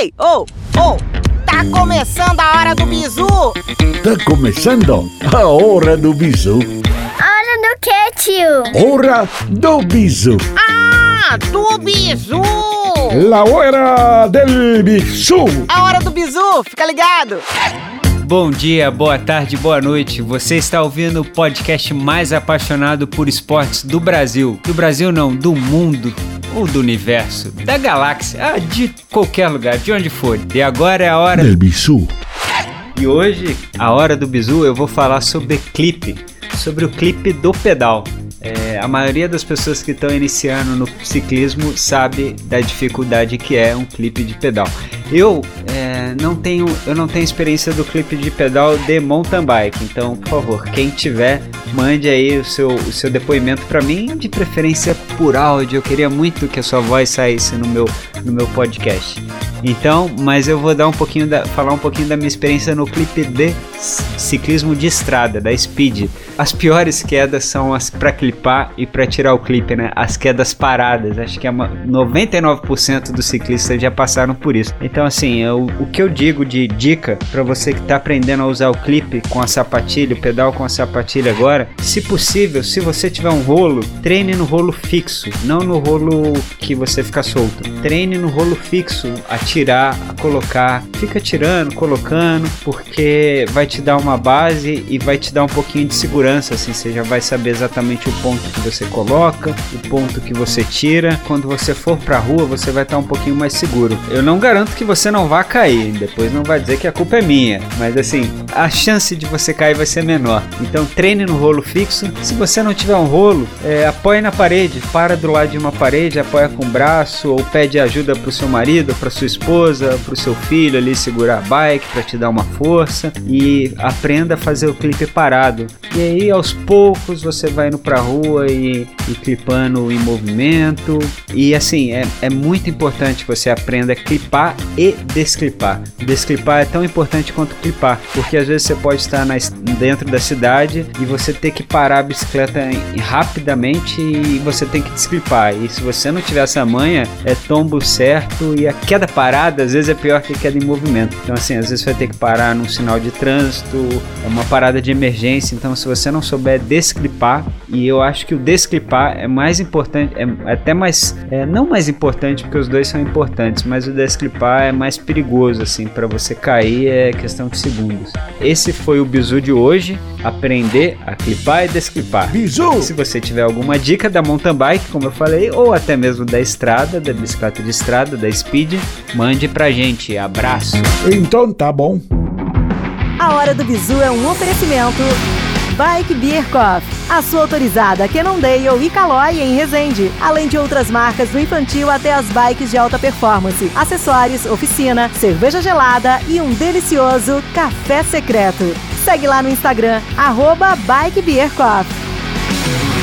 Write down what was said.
Ei, ô, oh, ô, oh, tá começando a hora do bizu! Tá começando a hora do bizu. Hora do quê, tio? Hora do bizu. Ah, do bizu! La hora del bizu. A hora do bizu, fica ligado! Bom dia, boa tarde, boa noite. Você está ouvindo o podcast mais apaixonado por esportes do Brasil. Do Brasil não, do mundo ou do universo, da galáxia, ah, de qualquer lugar, de onde for. E agora é a hora del bizu. E hoje, a hora do bizu, eu vou falar sobre clipe, sobre o clipe do pedal. É, a maioria das pessoas que estão iniciando no ciclismo sabe da dificuldade que é um clipe de pedal. Eu é, não tenho eu não tenho experiência do clipe de pedal de mountain bike, então por favor quem tiver mande aí o seu, o seu depoimento para mim, de preferência por áudio. Eu queria muito que a sua voz saísse no meu no meu podcast. Então, mas eu vou dar um pouquinho da, falar um pouquinho da minha experiência no clipe de ciclismo de estrada, da Speed. As piores quedas são as para clipar e para tirar o clipe, né? As quedas paradas. Acho que é uma, 99% dos ciclistas já passaram por isso. Então, assim, eu, o que eu digo de dica para você que está aprendendo a usar o clipe com a sapatilha, o pedal com a sapatilha agora, se possível, se você tiver um rolo, treine no rolo fixo, não no rolo que você fica solto. Treine no rolo fixo, tirar, a colocar. Fica tirando, colocando, porque vai te dar uma base e vai te dar um pouquinho de segurança, assim, você já vai saber exatamente o ponto que você coloca, o ponto que você tira. Quando você for pra rua, você vai estar um pouquinho mais seguro. Eu não garanto que você não vá cair, depois não vai dizer que a culpa é minha, mas assim, a chance de você cair vai ser menor. Então treine no rolo fixo. Se você não tiver um rolo, é, apoie na parede, para do lado de uma parede, apoia com o braço ou pede ajuda pro seu marido, para sua esposa, pro seu filho ali segurar a bike para te dar uma força e aprenda a fazer o clipe parado. E aí aos poucos você vai indo pra rua e, e clipando em movimento. E assim, é, é muito importante que você aprenda a clipar e desclipar. Desclipar é tão importante quanto clipar, porque às vezes você pode estar na, dentro da cidade e você ter que parar a bicicleta rapidamente e você tem que desclipar. E se você não tiver essa manha, é tombo certo e a queda parada às vezes é pior que queda em movimento. Então, assim, às vezes vai ter que parar num sinal de trânsito, é uma parada de emergência. Então, se você não souber desclipar, e eu acho que o desclipar é mais importante, é até mais, é, não mais importante, porque os dois são importantes, mas o desclipar é mais perigoso, assim, para você cair é questão de segundos. Esse foi o bizu de hoje, aprender a clipar e desclipar. Bizu! Se você tiver alguma dica da mountain bike, como eu falei, ou até mesmo da estrada, da bicicleta de estrada, da speed, Mande pra gente. Abraço. Então tá bom. A Hora do Bizu é um oferecimento. Bike Beer Coffee, a sua autorizada Cannondale e Caloi em Resende, além de outras marcas do infantil até as bikes de alta performance, acessórios, oficina, cerveja gelada e um delicioso café secreto. Segue lá no Instagram, arroba Bike Beer Coffee.